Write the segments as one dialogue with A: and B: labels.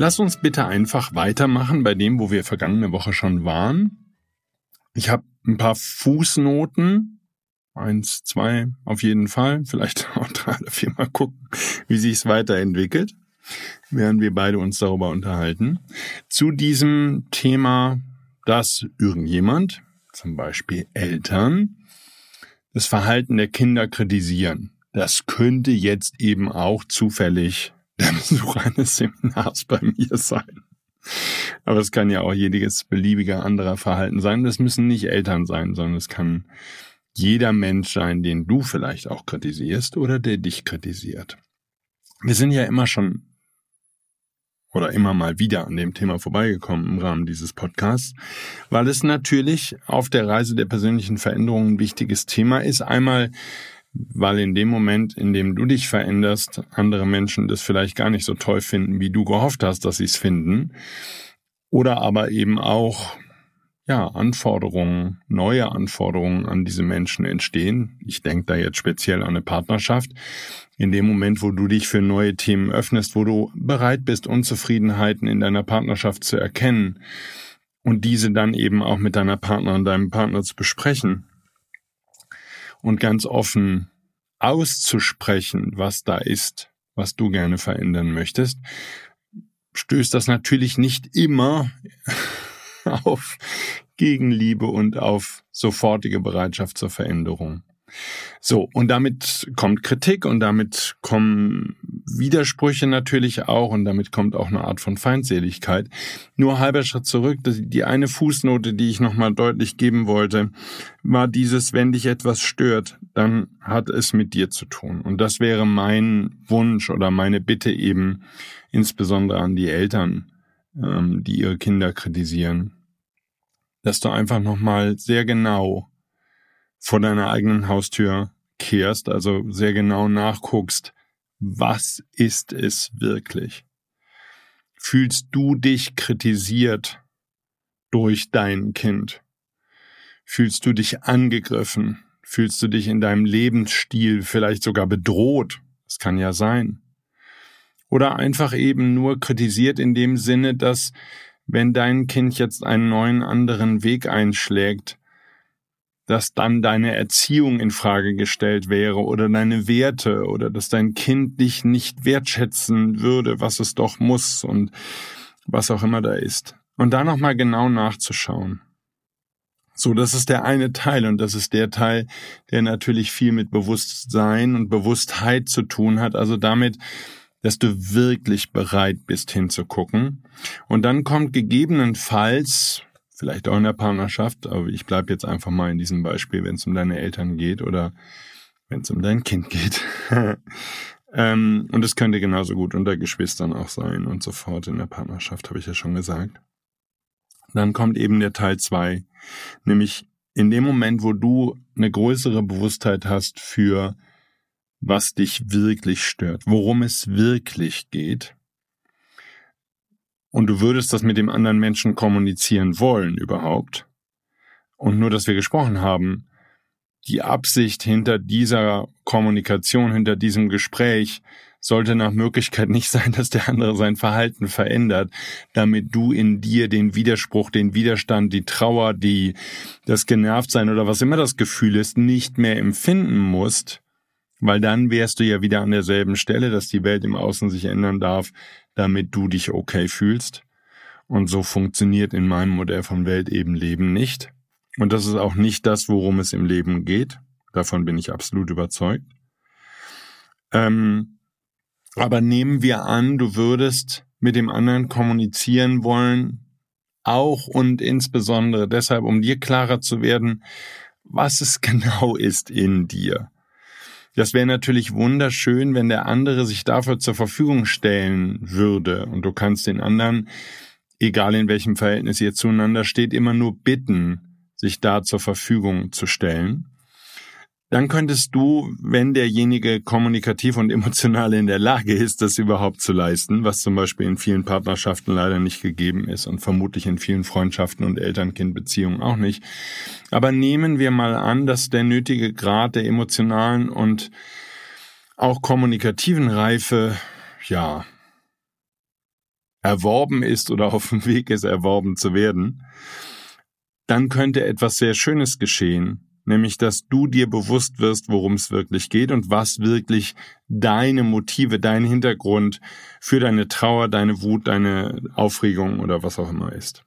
A: Lass uns bitte einfach weitermachen bei dem, wo wir vergangene Woche schon waren. Ich habe ein paar Fußnoten. Eins, zwei auf jeden Fall. Vielleicht auch drei oder vier Mal gucken, wie sich es weiterentwickelt, während wir beide uns darüber unterhalten. Zu diesem Thema, dass irgendjemand, zum Beispiel Eltern, das Verhalten der Kinder kritisieren. Das könnte jetzt eben auch zufällig der Besuch eines Seminars bei mir sein. Aber es kann ja auch jedes beliebige anderer Verhalten sein. Das müssen nicht Eltern sein, sondern es kann jeder Mensch sein, den du vielleicht auch kritisierst oder der dich kritisiert. Wir sind ja immer schon oder immer mal wieder an dem Thema vorbeigekommen im Rahmen dieses Podcasts, weil es natürlich auf der Reise der persönlichen Veränderung ein wichtiges Thema ist. Einmal weil in dem Moment, in dem du dich veränderst, andere Menschen das vielleicht gar nicht so toll finden, wie du gehofft hast, dass sie es finden. Oder aber eben auch, ja, Anforderungen, neue Anforderungen an diese Menschen entstehen. Ich denke da jetzt speziell an eine Partnerschaft. In dem Moment, wo du dich für neue Themen öffnest, wo du bereit bist, Unzufriedenheiten in deiner Partnerschaft zu erkennen und diese dann eben auch mit deiner Partnerin, deinem Partner zu besprechen, und ganz offen auszusprechen, was da ist, was du gerne verändern möchtest, stößt das natürlich nicht immer auf Gegenliebe und auf sofortige Bereitschaft zur Veränderung. So, und damit kommt Kritik und damit kommen Widersprüche natürlich auch und damit kommt auch eine Art von Feindseligkeit. Nur halber Schritt zurück, die eine Fußnote, die ich nochmal deutlich geben wollte, war dieses, wenn dich etwas stört, dann hat es mit dir zu tun. Und das wäre mein Wunsch oder meine Bitte eben, insbesondere an die Eltern, ähm, die ihre Kinder kritisieren, dass du einfach nochmal sehr genau vor deiner eigenen Haustür kehrst, also sehr genau nachguckst, was ist es wirklich? Fühlst du dich kritisiert durch dein Kind? Fühlst du dich angegriffen? Fühlst du dich in deinem Lebensstil vielleicht sogar bedroht? Das kann ja sein. Oder einfach eben nur kritisiert in dem Sinne, dass wenn dein Kind jetzt einen neuen anderen Weg einschlägt, dass dann deine Erziehung in Frage gestellt wäre oder deine Werte oder dass dein Kind dich nicht wertschätzen würde, was es doch muss und was auch immer da ist. Und da nochmal genau nachzuschauen. So, das ist der eine Teil und das ist der Teil, der natürlich viel mit Bewusstsein und Bewusstheit zu tun hat, also damit, dass du wirklich bereit bist hinzugucken. Und dann kommt gegebenenfalls vielleicht auch in der Partnerschaft, aber ich bleibe jetzt einfach mal in diesem Beispiel, wenn es um deine Eltern geht oder wenn es um dein Kind geht. ähm, und es könnte genauso gut unter Geschwistern auch sein und so fort in der Partnerschaft, habe ich ja schon gesagt. Dann kommt eben der Teil zwei, nämlich in dem Moment, wo du eine größere Bewusstheit hast für was dich wirklich stört, worum es wirklich geht, und du würdest das mit dem anderen Menschen kommunizieren wollen überhaupt, und nur, dass wir gesprochen haben, die Absicht hinter dieser Kommunikation, hinter diesem Gespräch sollte nach Möglichkeit nicht sein, dass der andere sein Verhalten verändert, damit du in dir den Widerspruch, den Widerstand, die Trauer, die, das Genervtsein oder was immer das Gefühl ist, nicht mehr empfinden musst, weil dann wärst du ja wieder an derselben Stelle, dass die Welt im Außen sich ändern darf, damit du dich okay fühlst. Und so funktioniert in meinem Modell von Welt eben Leben nicht. Und das ist auch nicht das, worum es im Leben geht. Davon bin ich absolut überzeugt. Ähm, aber nehmen wir an, du würdest mit dem anderen kommunizieren wollen, auch und insbesondere deshalb, um dir klarer zu werden, was es genau ist in dir. Das wäre natürlich wunderschön, wenn der andere sich dafür zur Verfügung stellen würde. Und du kannst den anderen, egal in welchem Verhältnis ihr zueinander steht, immer nur bitten, sich da zur Verfügung zu stellen dann könntest du, wenn derjenige kommunikativ und emotional in der Lage ist, das überhaupt zu leisten, was zum Beispiel in vielen Partnerschaften leider nicht gegeben ist und vermutlich in vielen Freundschaften und Eltern-Kind-Beziehungen auch nicht. Aber nehmen wir mal an, dass der nötige Grad der emotionalen und auch kommunikativen Reife, ja, erworben ist oder auf dem Weg ist, erworben zu werden, dann könnte etwas sehr Schönes geschehen, nämlich dass du dir bewusst wirst, worum es wirklich geht und was wirklich deine Motive, dein Hintergrund für deine Trauer, deine Wut, deine Aufregung oder was auch immer ist.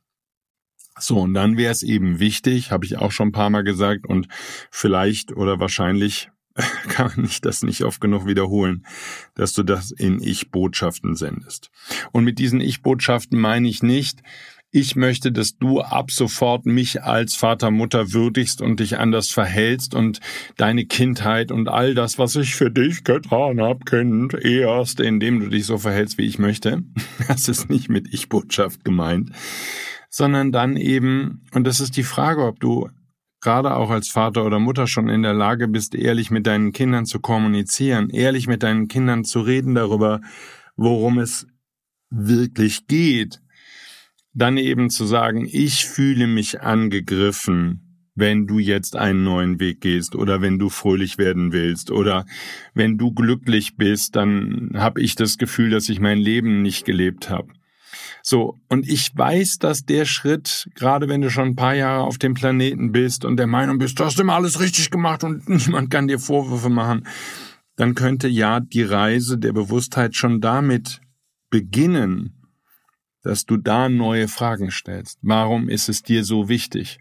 A: So, und dann wäre es eben wichtig, habe ich auch schon ein paar Mal gesagt, und vielleicht oder wahrscheinlich kann ich das nicht oft genug wiederholen, dass du das in Ich-Botschaften sendest. Und mit diesen Ich-Botschaften meine ich nicht, ich möchte, dass du ab sofort mich als Vater, Mutter würdigst und dich anders verhältst und deine Kindheit und all das, was ich für dich getan habe, kennt erst, indem du dich so verhältst, wie ich möchte. Das ist nicht mit Ich-Botschaft gemeint, sondern dann eben, und das ist die Frage, ob du gerade auch als Vater oder Mutter schon in der Lage bist, ehrlich mit deinen Kindern zu kommunizieren, ehrlich mit deinen Kindern zu reden darüber, worum es wirklich geht dann eben zu sagen, ich fühle mich angegriffen, wenn du jetzt einen neuen Weg gehst oder wenn du fröhlich werden willst oder wenn du glücklich bist, dann habe ich das Gefühl, dass ich mein Leben nicht gelebt habe. So, und ich weiß, dass der Schritt, gerade wenn du schon ein paar Jahre auf dem Planeten bist und der Meinung bist, du hast immer alles richtig gemacht und niemand kann dir Vorwürfe machen, dann könnte ja die Reise der Bewusstheit schon damit beginnen, dass du da neue Fragen stellst. Warum ist es dir so wichtig,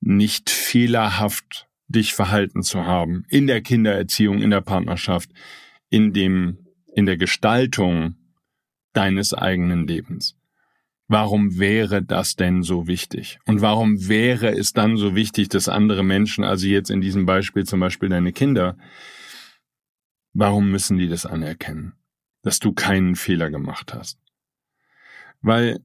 A: nicht fehlerhaft dich verhalten zu haben in der Kindererziehung, in der Partnerschaft, in dem, in der Gestaltung deines eigenen Lebens? Warum wäre das denn so wichtig? Und warum wäre es dann so wichtig, dass andere Menschen, also jetzt in diesem Beispiel zum Beispiel deine Kinder, warum müssen die das anerkennen, dass du keinen Fehler gemacht hast? Weil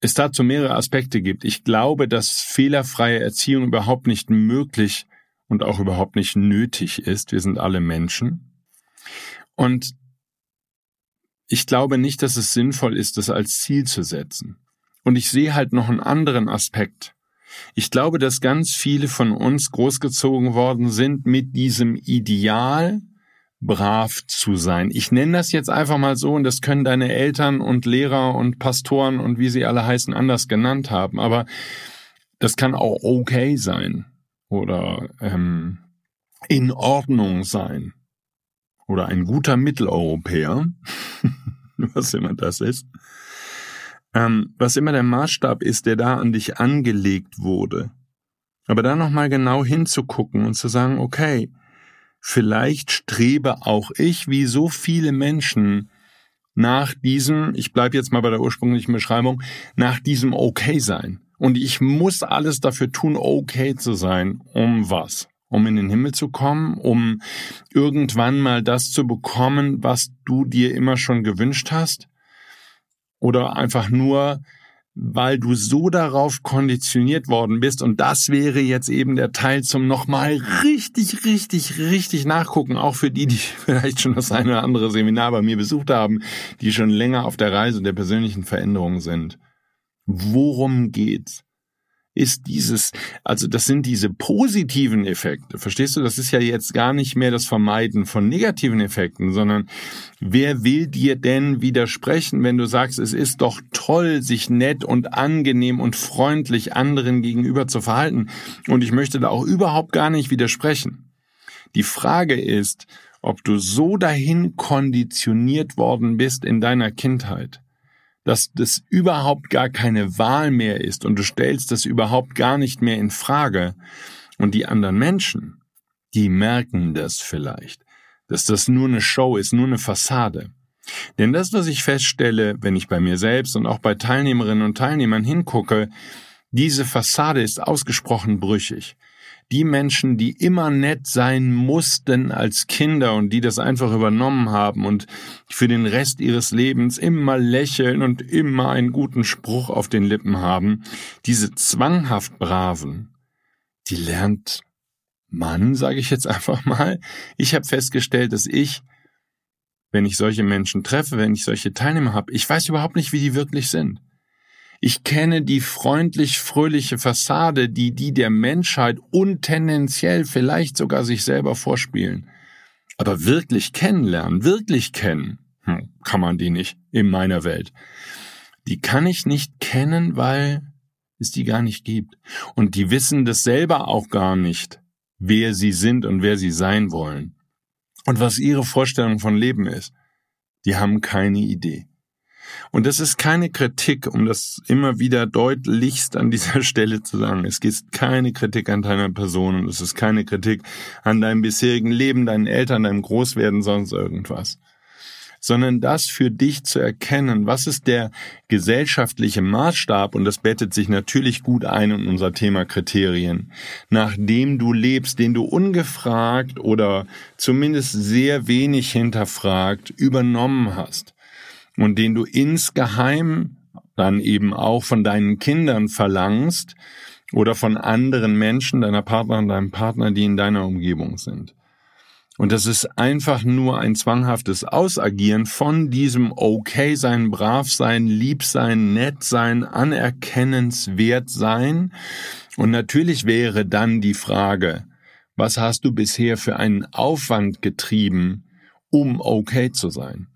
A: es dazu mehrere Aspekte gibt. Ich glaube, dass fehlerfreie Erziehung überhaupt nicht möglich und auch überhaupt nicht nötig ist. Wir sind alle Menschen. Und ich glaube nicht, dass es sinnvoll ist, das als Ziel zu setzen. Und ich sehe halt noch einen anderen Aspekt. Ich glaube, dass ganz viele von uns großgezogen worden sind mit diesem Ideal, brav zu sein. Ich nenne das jetzt einfach mal so und das können deine Eltern und Lehrer und Pastoren und wie sie alle heißen anders genannt haben, aber das kann auch okay sein oder ähm, in Ordnung sein oder ein guter Mitteleuropäer, was immer das ist. Ähm, was immer der Maßstab ist, der da an dich angelegt wurde. Aber da nochmal genau hinzugucken und zu sagen, okay, vielleicht strebe auch ich, wie so viele Menschen, nach diesem, ich bleibe jetzt mal bei der ursprünglichen Beschreibung, nach diesem Okay sein. Und ich muss alles dafür tun, okay zu sein. Um was? Um in den Himmel zu kommen, um irgendwann mal das zu bekommen, was du dir immer schon gewünscht hast? Oder einfach nur weil du so darauf konditioniert worden bist. Und das wäre jetzt eben der Teil zum nochmal richtig, richtig, richtig nachgucken. Auch für die, die vielleicht schon das eine oder andere Seminar bei mir besucht haben, die schon länger auf der Reise der persönlichen Veränderung sind. Worum geht's? Ist dieses, also das sind diese positiven Effekte. Verstehst du? Das ist ja jetzt gar nicht mehr das Vermeiden von negativen Effekten, sondern wer will dir denn widersprechen, wenn du sagst, es ist doch toll, sich nett und angenehm und freundlich anderen gegenüber zu verhalten. Und ich möchte da auch überhaupt gar nicht widersprechen. Die Frage ist, ob du so dahin konditioniert worden bist in deiner Kindheit, dass das überhaupt gar keine Wahl mehr ist und du stellst das überhaupt gar nicht mehr in Frage. Und die anderen Menschen, die merken das vielleicht, dass das nur eine Show ist, nur eine Fassade. Denn das, was ich feststelle, wenn ich bei mir selbst und auch bei Teilnehmerinnen und Teilnehmern hingucke, diese Fassade ist ausgesprochen brüchig. Die Menschen, die immer nett sein mussten als Kinder und die das einfach übernommen haben und für den Rest ihres Lebens immer lächeln und immer einen guten Spruch auf den Lippen haben, diese zwanghaft Braven, die lernt man, sage ich jetzt einfach mal. Ich habe festgestellt, dass ich wenn ich solche Menschen treffe, wenn ich solche Teilnehmer habe, ich weiß überhaupt nicht, wie die wirklich sind. Ich kenne die freundlich fröhliche Fassade, die die der Menschheit und tendenziell vielleicht sogar sich selber vorspielen. Aber wirklich kennenlernen, wirklich kennen, hm, kann man die nicht in meiner Welt. Die kann ich nicht kennen, weil es die gar nicht gibt. Und die wissen das selber auch gar nicht, wer sie sind und wer sie sein wollen und was ihre Vorstellung von Leben ist. Die haben keine Idee. Und das ist keine Kritik, um das immer wieder deutlichst an dieser Stelle zu sagen. Es ist keine Kritik an deiner Person und es ist keine Kritik an deinem bisherigen Leben, deinen Eltern, deinem Großwerden, sonst irgendwas sondern das für dich zu erkennen, was ist der gesellschaftliche Maßstab, und das bettet sich natürlich gut ein in unser Thema Kriterien, nach dem du lebst, den du ungefragt oder zumindest sehr wenig hinterfragt übernommen hast und den du insgeheim dann eben auch von deinen Kindern verlangst oder von anderen Menschen, deiner Partnerin, deinem Partner, die in deiner Umgebung sind. Und das ist einfach nur ein zwanghaftes Ausagieren von diesem Okay sein, brav sein, lieb sein, nett sein, anerkennenswert sein. Und natürlich wäre dann die Frage, was hast du bisher für einen Aufwand getrieben, um okay zu sein?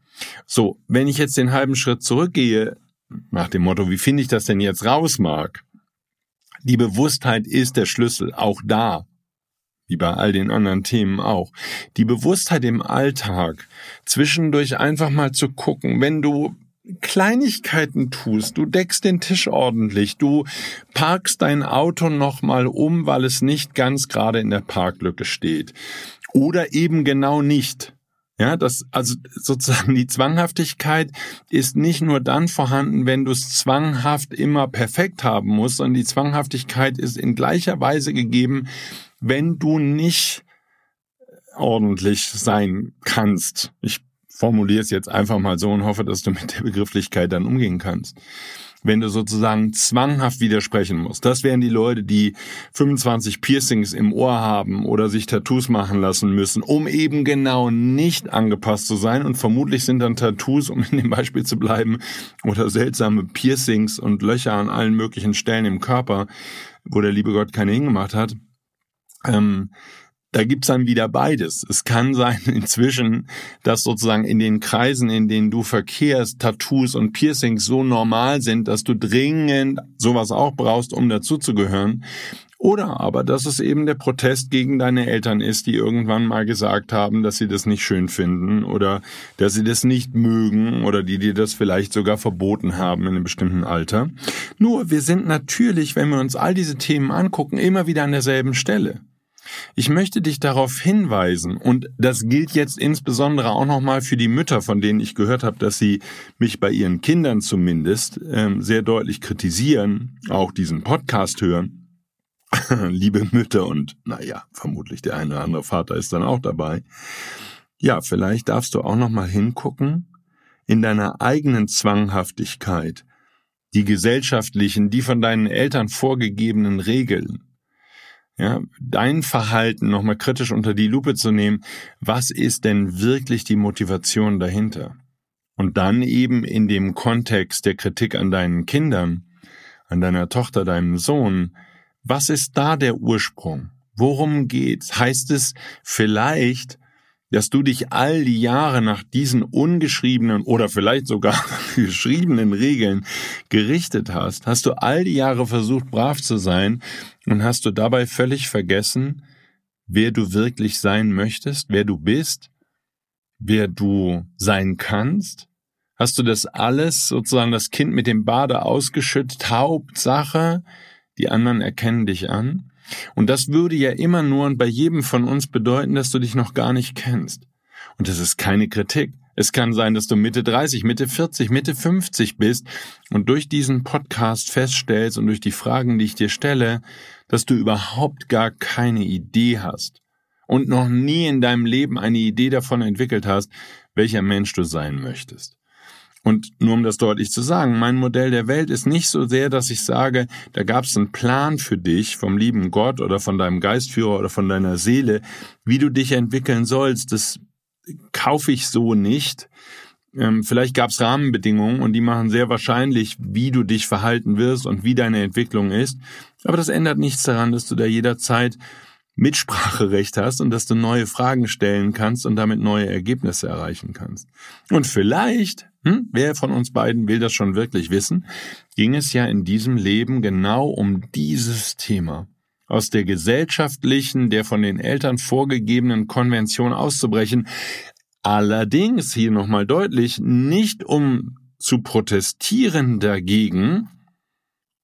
A: So, wenn ich jetzt den halben Schritt zurückgehe, nach dem Motto, wie finde ich das denn jetzt raus, Mark? Die Bewusstheit ist der Schlüssel, auch da wie bei all den anderen Themen auch. Die Bewusstheit im Alltag, zwischendurch einfach mal zu gucken, wenn du Kleinigkeiten tust, du deckst den Tisch ordentlich, du parkst dein Auto nochmal um, weil es nicht ganz gerade in der Parklücke steht. Oder eben genau nicht. Ja, das, also sozusagen die Zwanghaftigkeit ist nicht nur dann vorhanden, wenn du es zwanghaft immer perfekt haben musst, sondern die Zwanghaftigkeit ist in gleicher Weise gegeben, wenn du nicht ordentlich sein kannst. Ich formuliere es jetzt einfach mal so und hoffe, dass du mit der Begrifflichkeit dann umgehen kannst. Wenn du sozusagen zwanghaft widersprechen musst. Das wären die Leute, die 25 Piercings im Ohr haben oder sich Tattoos machen lassen müssen, um eben genau nicht angepasst zu sein. Und vermutlich sind dann Tattoos, um in dem Beispiel zu bleiben, oder seltsame Piercings und Löcher an allen möglichen Stellen im Körper, wo der liebe Gott keine hingemacht hat ähm, da gibt's dann wieder beides. Es kann sein inzwischen, dass sozusagen in den Kreisen, in denen du verkehrst, Tattoos und Piercings so normal sind, dass du dringend sowas auch brauchst, um dazuzugehören. Oder aber, dass es eben der Protest gegen deine Eltern ist, die irgendwann mal gesagt haben, dass sie das nicht schön finden oder dass sie das nicht mögen oder die dir das vielleicht sogar verboten haben in einem bestimmten Alter. Nur, wir sind natürlich, wenn wir uns all diese Themen angucken, immer wieder an derselben Stelle. Ich möchte dich darauf hinweisen, und das gilt jetzt insbesondere auch nochmal für die Mütter, von denen ich gehört habe, dass sie mich bei ihren Kindern zumindest ähm, sehr deutlich kritisieren, auch diesen Podcast hören. Liebe Mütter und naja, vermutlich der eine oder andere Vater ist dann auch dabei. Ja, vielleicht darfst du auch nochmal hingucken in deiner eigenen Zwanghaftigkeit, die gesellschaftlichen, die von deinen Eltern vorgegebenen Regeln ja, dein Verhalten nochmal kritisch unter die Lupe zu nehmen, was ist denn wirklich die Motivation dahinter? Und dann eben in dem Kontext der Kritik an deinen Kindern, an deiner Tochter, deinem Sohn, was ist da der Ursprung? Worum geht's? Heißt es vielleicht, dass du dich all die Jahre nach diesen ungeschriebenen oder vielleicht sogar geschriebenen Regeln gerichtet hast, hast du all die Jahre versucht, brav zu sein und hast du dabei völlig vergessen, wer du wirklich sein möchtest, wer du bist, wer du sein kannst Hast du das alles, sozusagen das Kind mit dem Bade ausgeschüttet? Hauptsache, die anderen erkennen dich an? Und das würde ja immer nur und bei jedem von uns bedeuten, dass du dich noch gar nicht kennst. Und das ist keine Kritik. Es kann sein, dass du Mitte 30, Mitte 40, Mitte 50 bist und durch diesen Podcast feststellst und durch die Fragen, die ich dir stelle, dass du überhaupt gar keine Idee hast und noch nie in deinem Leben eine Idee davon entwickelt hast, welcher Mensch du sein möchtest. Und nur um das deutlich zu sagen, mein Modell der Welt ist nicht so sehr, dass ich sage, da gab es einen Plan für dich vom lieben Gott oder von deinem Geistführer oder von deiner Seele, wie du dich entwickeln sollst. Das kaufe ich so nicht. Ähm, vielleicht gab es Rahmenbedingungen und die machen sehr wahrscheinlich, wie du dich verhalten wirst und wie deine Entwicklung ist. Aber das ändert nichts daran, dass du da jederzeit Mitspracherecht hast und dass du neue Fragen stellen kannst und damit neue Ergebnisse erreichen kannst. Und vielleicht, hm, wer von uns beiden will das schon wirklich wissen, ging es ja in diesem Leben genau um dieses Thema. Aus der gesellschaftlichen, der von den Eltern vorgegebenen Konvention auszubrechen. Allerdings, hier nochmal deutlich, nicht um zu protestieren dagegen,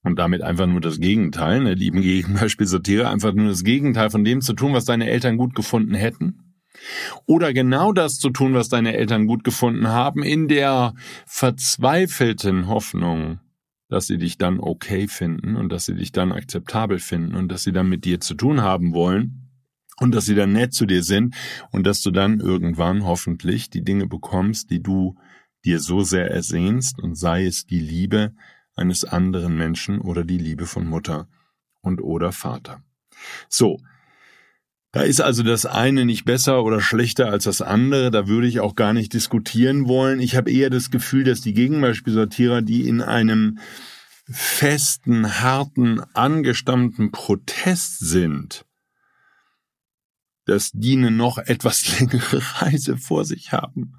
A: und damit einfach nur das Gegenteil, ne, lieben Gegenbeispiel Satire, einfach nur das Gegenteil von dem zu tun, was deine Eltern gut gefunden hätten. Oder genau das zu tun, was deine Eltern gut gefunden haben, in der verzweifelten Hoffnung, dass sie dich dann okay finden und dass sie dich dann akzeptabel finden und dass sie dann mit dir zu tun haben wollen und dass sie dann nett zu dir sind und dass du dann irgendwann hoffentlich die Dinge bekommst, die du dir so sehr ersehnst und sei es die Liebe, eines anderen Menschen oder die Liebe von Mutter und oder Vater. So. Da ist also das eine nicht besser oder schlechter als das andere, da würde ich auch gar nicht diskutieren wollen. Ich habe eher das Gefühl, dass die Gegenbeispielsortierer, die in einem festen, harten, angestammten Protest sind, dass die eine noch etwas längere Reise vor sich haben.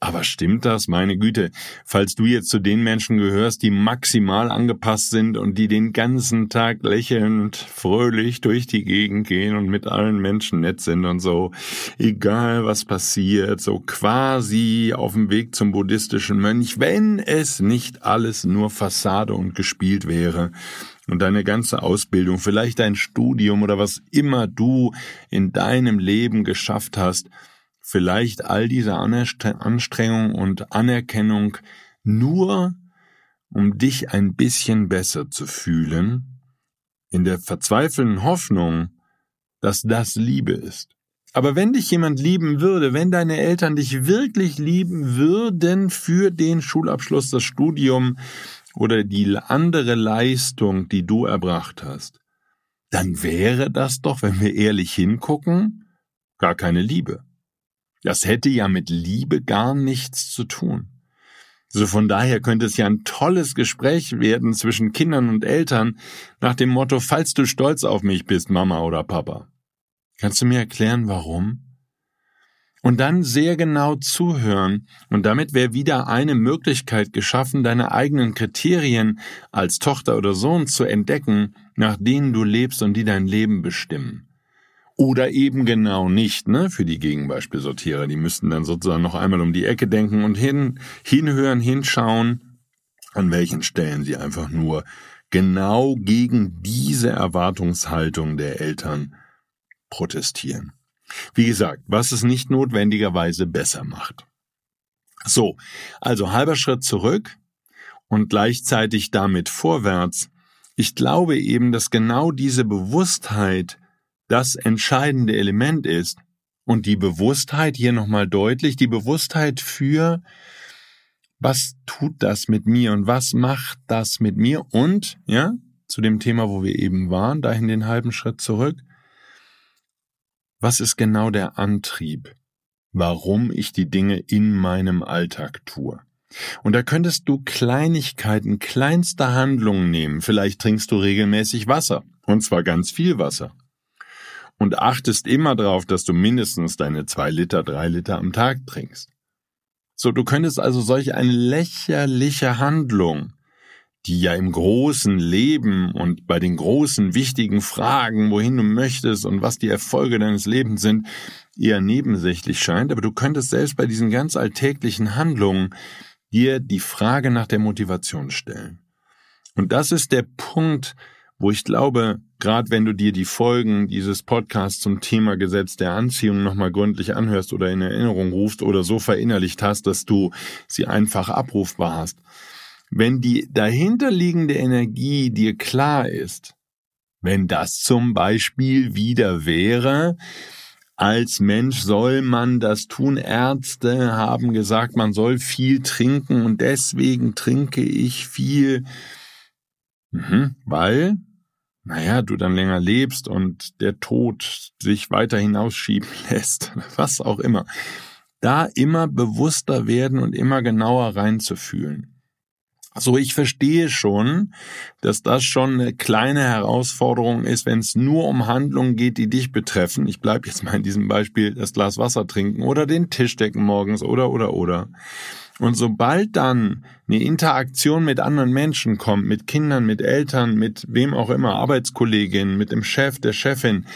A: Aber stimmt das? Meine Güte, falls du jetzt zu den Menschen gehörst, die maximal angepasst sind und die den ganzen Tag lächelnd, fröhlich durch die Gegend gehen und mit allen Menschen nett sind und so, egal was passiert, so quasi auf dem Weg zum buddhistischen Mönch, wenn es nicht alles nur Fassade und gespielt wäre, und deine ganze Ausbildung, vielleicht dein Studium oder was immer du in deinem Leben geschafft hast, vielleicht all diese Anstrengung und Anerkennung nur, um dich ein bisschen besser zu fühlen, in der verzweifelnden Hoffnung, dass das Liebe ist. Aber wenn dich jemand lieben würde, wenn deine Eltern dich wirklich lieben würden für den Schulabschluss, das Studium, oder die andere Leistung, die du erbracht hast, dann wäre das doch, wenn wir ehrlich hingucken, gar keine Liebe. Das hätte ja mit Liebe gar nichts zu tun. So von daher könnte es ja ein tolles Gespräch werden zwischen Kindern und Eltern nach dem Motto, falls du stolz auf mich bist, Mama oder Papa. Kannst du mir erklären, warum? Und dann sehr genau zuhören. Und damit wäre wieder eine Möglichkeit geschaffen, deine eigenen Kriterien als Tochter oder Sohn zu entdecken, nach denen du lebst und die dein Leben bestimmen. Oder eben genau nicht, ne, für die Gegenbeispielsortierer. Die müssten dann sozusagen noch einmal um die Ecke denken und hin, hinhören, hinschauen, an welchen Stellen sie einfach nur genau gegen diese Erwartungshaltung der Eltern protestieren. Wie gesagt, was es nicht notwendigerweise besser macht. So, also halber Schritt zurück und gleichzeitig damit vorwärts. Ich glaube eben, dass genau diese Bewusstheit das entscheidende Element ist. Und die Bewusstheit hier nochmal deutlich, die Bewusstheit für, was tut das mit mir und was macht das mit mir und, ja, zu dem Thema, wo wir eben waren, dahin den halben Schritt zurück, was ist genau der Antrieb, warum ich die Dinge in meinem Alltag tue? Und da könntest du Kleinigkeiten, kleinster Handlungen nehmen. Vielleicht trinkst du regelmäßig Wasser, und zwar ganz viel Wasser. Und achtest immer darauf, dass du mindestens deine zwei Liter, drei Liter am Tag trinkst. So, du könntest also solch eine lächerliche Handlung die ja im großen Leben und bei den großen wichtigen Fragen, wohin du möchtest und was die Erfolge deines Lebens sind, eher nebensächlich scheint, aber du könntest selbst bei diesen ganz alltäglichen Handlungen dir die Frage nach der Motivation stellen. Und das ist der Punkt, wo ich glaube, gerade wenn du dir die Folgen dieses Podcasts zum Thema Gesetz der Anziehung nochmal gründlich anhörst oder in Erinnerung rufst oder so verinnerlicht hast, dass du sie einfach abrufbar hast. Wenn die dahinterliegende Energie dir klar ist, wenn das zum Beispiel wieder wäre, als Mensch soll man das tun. Ärzte haben gesagt, man soll viel trinken und deswegen trinke ich viel, mhm, weil, naja, du dann länger lebst und der Tod sich weiter hinausschieben lässt, was auch immer. Da immer bewusster werden und immer genauer reinzufühlen. So, ich verstehe schon, dass das schon eine kleine Herausforderung ist, wenn es nur um Handlungen geht, die dich betreffen. Ich bleibe jetzt mal in diesem Beispiel das Glas Wasser trinken oder den Tisch decken morgens oder oder oder. Und sobald dann eine Interaktion mit anderen Menschen kommt, mit Kindern, mit Eltern, mit wem auch immer, Arbeitskolleginnen, mit dem Chef, der Chefin,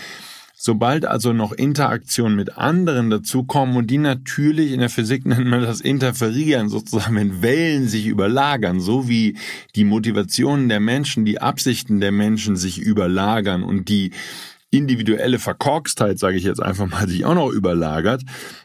A: Sobald also noch Interaktion mit anderen dazukommen und die natürlich in der Physik nennt man das Interferieren, sozusagen wenn Wellen sich überlagern, so wie die Motivationen der Menschen, die Absichten der Menschen sich überlagern und die individuelle Verkorkstheit, sage ich jetzt einfach mal, sich auch noch überlagert,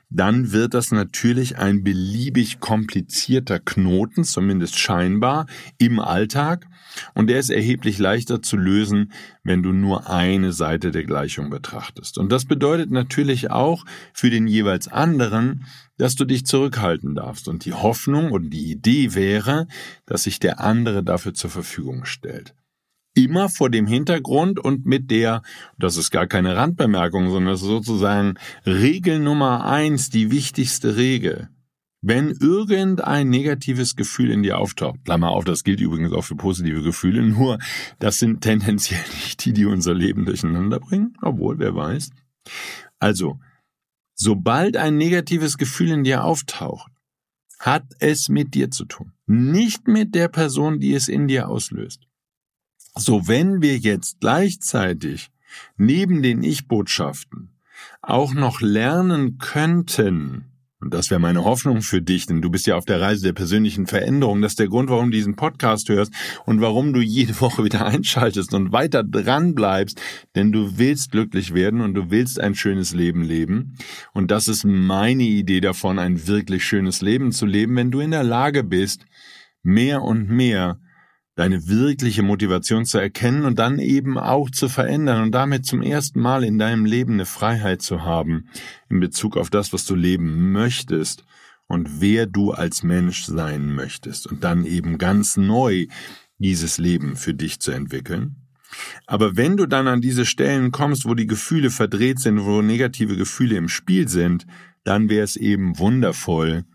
A: dann wird das natürlich ein beliebig komplizierter Knoten, zumindest scheinbar, im Alltag. Und der ist erheblich leichter zu lösen, wenn du nur eine Seite der Gleichung betrachtest. Und das bedeutet natürlich auch für den jeweils anderen, dass du dich zurückhalten darfst. Und die Hoffnung und die Idee wäre, dass sich der andere dafür zur Verfügung stellt immer vor dem Hintergrund und mit der, das ist gar keine Randbemerkung, sondern das ist sozusagen Regel Nummer eins, die wichtigste Regel. Wenn irgendein negatives Gefühl in dir auftaucht, Klammer auf, das gilt übrigens auch für positive Gefühle, nur das sind tendenziell nicht die, die unser Leben durcheinander bringen, obwohl, wer weiß. Also, sobald ein negatives Gefühl in dir auftaucht, hat es mit dir zu tun, nicht mit der Person, die es in dir auslöst. So, wenn wir jetzt gleichzeitig neben den Ich-Botschaften auch noch lernen könnten, und das wäre meine Hoffnung für dich, denn du bist ja auf der Reise der persönlichen Veränderung. Das ist der Grund, warum du diesen Podcast hörst und warum du jede Woche wieder einschaltest und weiter dran bleibst, denn du willst glücklich werden und du willst ein schönes Leben leben. Und das ist meine Idee davon, ein wirklich schönes Leben zu leben, wenn du in der Lage bist, mehr und mehr deine wirkliche Motivation zu erkennen und dann eben auch zu verändern und damit zum ersten Mal in deinem Leben eine Freiheit zu haben in Bezug auf das, was du leben möchtest und wer du als Mensch sein möchtest und dann eben ganz neu dieses Leben für dich zu entwickeln. Aber wenn du dann an diese Stellen kommst, wo die Gefühle verdreht sind, wo negative Gefühle im Spiel sind, dann wäre es eben wundervoll,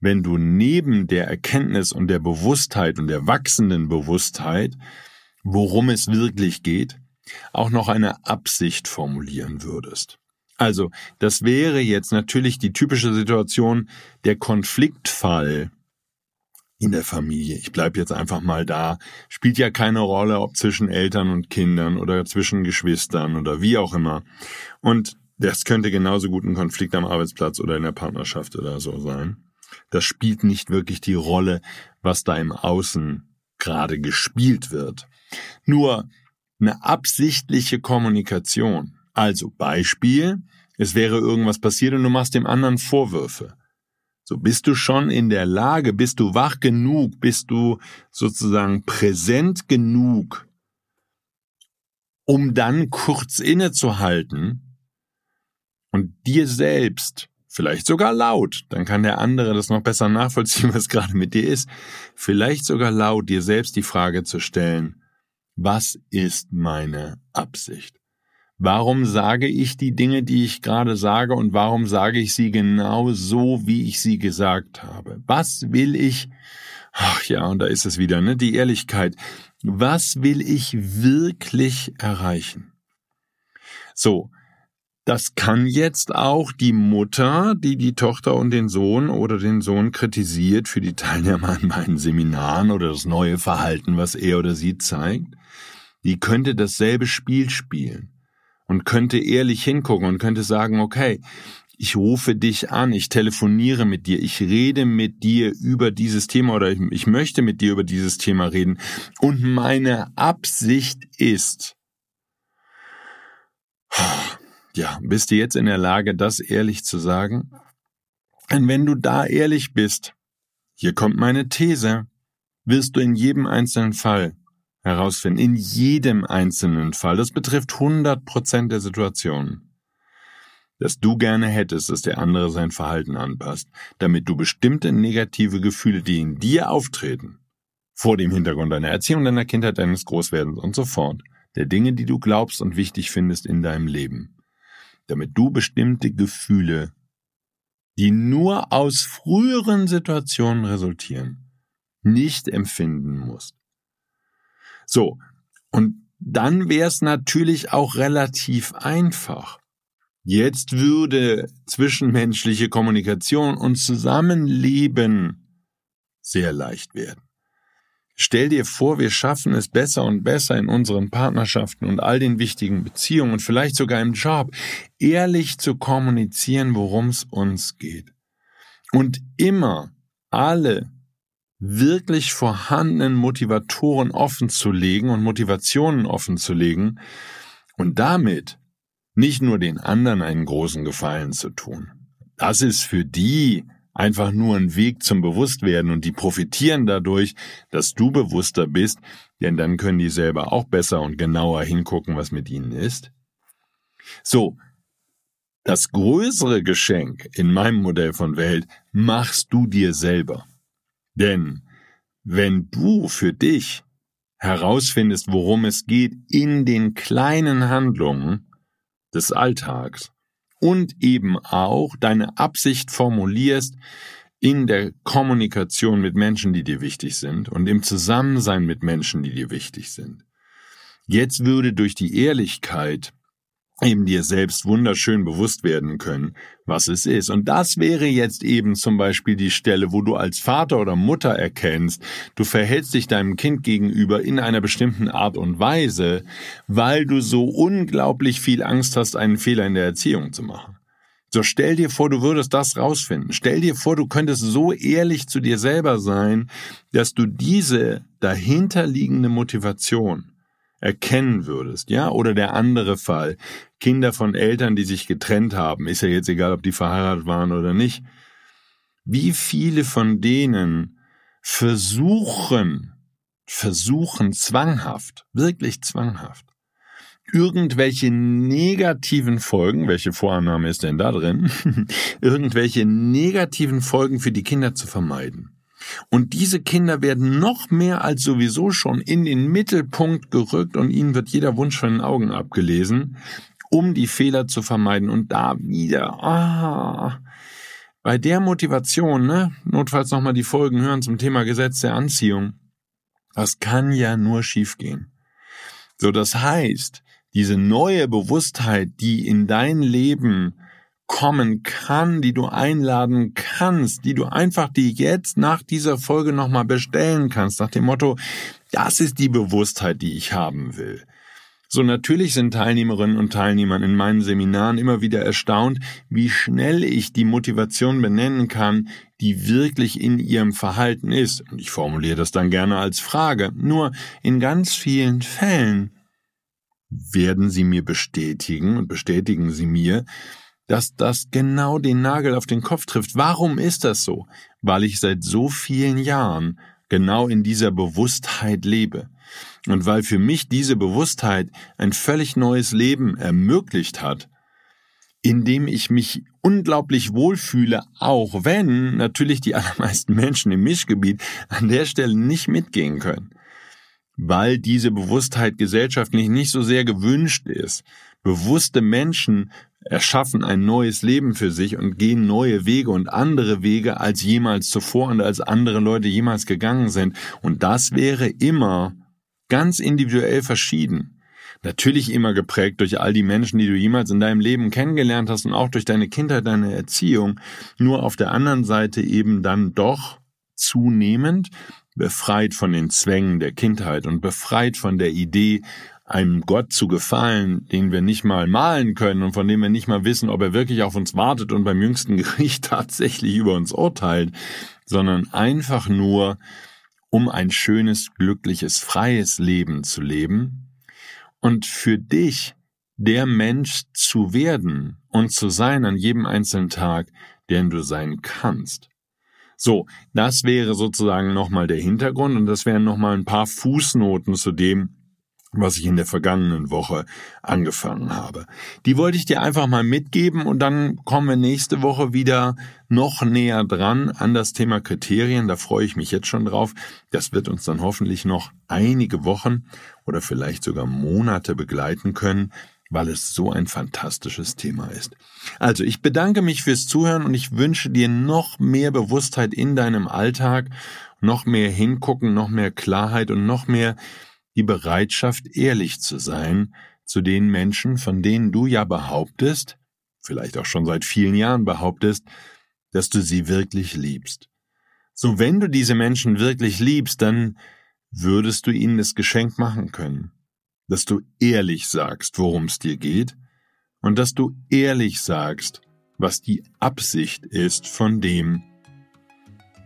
A: wenn du neben der Erkenntnis und der Bewusstheit und der wachsenden Bewusstheit, worum es wirklich geht, auch noch eine Absicht formulieren würdest. Also, das wäre jetzt natürlich die typische Situation, der Konfliktfall in der Familie. Ich bleib jetzt einfach mal da. Spielt ja keine Rolle, ob zwischen Eltern und Kindern oder zwischen Geschwistern oder wie auch immer. Und das könnte genauso gut ein Konflikt am Arbeitsplatz oder in der Partnerschaft oder so sein das spielt nicht wirklich die Rolle, was da im Außen gerade gespielt wird. Nur eine absichtliche Kommunikation. Also Beispiel, es wäre irgendwas passiert und du machst dem anderen Vorwürfe. So bist du schon in der Lage, bist du wach genug, bist du sozusagen präsent genug, um dann kurz innezuhalten und dir selbst Vielleicht sogar laut, dann kann der andere das noch besser nachvollziehen, was gerade mit dir ist. Vielleicht sogar laut dir selbst die Frage zu stellen, was ist meine Absicht? Warum sage ich die Dinge, die ich gerade sage und warum sage ich sie genau so, wie ich sie gesagt habe? Was will ich, ach ja, und da ist es wieder, ne, die Ehrlichkeit. Was will ich wirklich erreichen? So, das kann jetzt auch die Mutter, die die Tochter und den Sohn oder den Sohn kritisiert für die Teilnahme an meinen Seminaren oder das neue Verhalten, was er oder sie zeigt, die könnte dasselbe Spiel spielen und könnte ehrlich hingucken und könnte sagen, okay, ich rufe dich an, ich telefoniere mit dir, ich rede mit dir über dieses Thema oder ich, ich möchte mit dir über dieses Thema reden. Und meine Absicht ist, ja, bist du jetzt in der Lage, das ehrlich zu sagen? Und wenn du da ehrlich bist, hier kommt meine These, wirst du in jedem einzelnen Fall herausfinden, in jedem einzelnen Fall, das betrifft 100 Prozent der Situationen, dass du gerne hättest, dass der andere sein Verhalten anpasst, damit du bestimmte negative Gefühle, die in dir auftreten, vor dem Hintergrund deiner Erziehung, deiner Kindheit, deines Großwerdens und so fort, der Dinge, die du glaubst und wichtig findest in deinem Leben, damit du bestimmte Gefühle, die nur aus früheren Situationen resultieren, nicht empfinden musst. So, und dann wäre es natürlich auch relativ einfach. Jetzt würde zwischenmenschliche Kommunikation und Zusammenleben sehr leicht werden. Stell dir vor, wir schaffen es besser und besser in unseren Partnerschaften und all den wichtigen Beziehungen und vielleicht sogar im Job, ehrlich zu kommunizieren, worum es uns geht. Und immer alle wirklich vorhandenen Motivatoren offen zu legen und Motivationen offen zu legen und damit nicht nur den anderen einen großen Gefallen zu tun. Das ist für die einfach nur ein Weg zum Bewusstwerden und die profitieren dadurch, dass du bewusster bist, denn dann können die selber auch besser und genauer hingucken, was mit ihnen ist. So, das größere Geschenk in meinem Modell von Welt machst du dir selber. Denn wenn du für dich herausfindest, worum es geht in den kleinen Handlungen des Alltags, und eben auch deine Absicht formulierst in der Kommunikation mit Menschen, die dir wichtig sind und im Zusammensein mit Menschen, die dir wichtig sind. Jetzt würde durch die Ehrlichkeit eben dir selbst wunderschön bewusst werden können, was es ist. Und das wäre jetzt eben zum Beispiel die Stelle, wo du als Vater oder Mutter erkennst, du verhältst dich deinem Kind gegenüber in einer bestimmten Art und Weise, weil du so unglaublich viel Angst hast, einen Fehler in der Erziehung zu machen. So stell dir vor, du würdest das rausfinden. Stell dir vor, du könntest so ehrlich zu dir selber sein, dass du diese dahinterliegende Motivation erkennen würdest, ja, oder der andere Fall, Kinder von Eltern, die sich getrennt haben, ist ja jetzt egal, ob die verheiratet waren oder nicht. Wie viele von denen versuchen, versuchen zwanghaft, wirklich zwanghaft, irgendwelche negativen Folgen, welche Vorannahme ist denn da drin, irgendwelche negativen Folgen für die Kinder zu vermeiden. Und diese Kinder werden noch mehr als sowieso schon in den Mittelpunkt gerückt und ihnen wird jeder Wunsch von den Augen abgelesen, um die Fehler zu vermeiden. Und da wieder, ah, bei der Motivation, ne, notfalls nochmal die Folgen hören zum Thema Gesetz der Anziehung. Das kann ja nur schiefgehen. So, das heißt, diese neue Bewusstheit, die in dein Leben kommen kann, die du einladen kannst, die du einfach die jetzt nach dieser Folge nochmal bestellen kannst, nach dem Motto, das ist die Bewusstheit, die ich haben will. So natürlich sind Teilnehmerinnen und Teilnehmer in meinen Seminaren immer wieder erstaunt, wie schnell ich die Motivation benennen kann, die wirklich in ihrem Verhalten ist. Und ich formuliere das dann gerne als Frage. Nur in ganz vielen Fällen werden sie mir bestätigen und bestätigen sie mir, dass das genau den Nagel auf den Kopf trifft. Warum ist das so? Weil ich seit so vielen Jahren genau in dieser Bewusstheit lebe. Und weil für mich diese Bewusstheit ein völlig neues Leben ermöglicht hat, in dem ich mich unglaublich wohlfühle, auch wenn natürlich die allermeisten Menschen im Mischgebiet an der Stelle nicht mitgehen können. Weil diese Bewusstheit gesellschaftlich nicht so sehr gewünscht ist. Bewusste Menschen erschaffen ein neues Leben für sich und gehen neue Wege und andere Wege als jemals zuvor und als andere Leute jemals gegangen sind. Und das wäre immer ganz individuell verschieden. Natürlich immer geprägt durch all die Menschen, die du jemals in deinem Leben kennengelernt hast und auch durch deine Kindheit, deine Erziehung. Nur auf der anderen Seite eben dann doch zunehmend befreit von den Zwängen der Kindheit und befreit von der Idee, einem Gott zu gefallen, den wir nicht mal malen können und von dem wir nicht mal wissen, ob er wirklich auf uns wartet und beim jüngsten Gericht tatsächlich über uns urteilt, sondern einfach nur, um ein schönes, glückliches, freies Leben zu leben und für dich der Mensch zu werden und zu sein an jedem einzelnen Tag, den du sein kannst. So, das wäre sozusagen nochmal der Hintergrund und das wären nochmal ein paar Fußnoten zu dem, was ich in der vergangenen Woche angefangen habe. Die wollte ich dir einfach mal mitgeben und dann kommen wir nächste Woche wieder noch näher dran an das Thema Kriterien. Da freue ich mich jetzt schon drauf. Das wird uns dann hoffentlich noch einige Wochen oder vielleicht sogar Monate begleiten können, weil es so ein fantastisches Thema ist. Also ich bedanke mich fürs Zuhören und ich wünsche dir noch mehr Bewusstheit in deinem Alltag, noch mehr Hingucken, noch mehr Klarheit und noch mehr die Bereitschaft, ehrlich zu sein zu den Menschen, von denen du ja behauptest, vielleicht auch schon seit vielen Jahren behauptest, dass du sie wirklich liebst. So wenn du diese Menschen wirklich liebst, dann würdest du ihnen das Geschenk machen können, dass du ehrlich sagst, worum es dir geht, und dass du ehrlich sagst, was die Absicht ist von dem,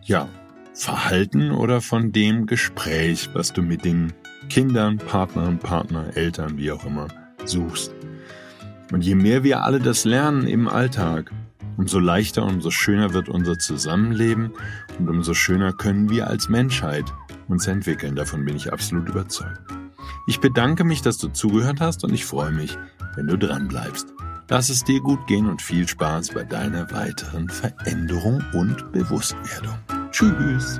A: ja, Verhalten oder von dem Gespräch, was du mit den Kindern, Partnern, Partner, Eltern, wie auch immer, suchst. Und je mehr wir alle das lernen im Alltag, umso leichter, und umso schöner wird unser Zusammenleben und umso schöner können wir als Menschheit uns entwickeln. Davon bin ich absolut überzeugt. Ich bedanke mich, dass du zugehört hast und ich freue mich, wenn du dran bleibst. Lass es dir gut gehen und viel Spaß bei deiner weiteren Veränderung und Bewusstwerdung. Tschüss.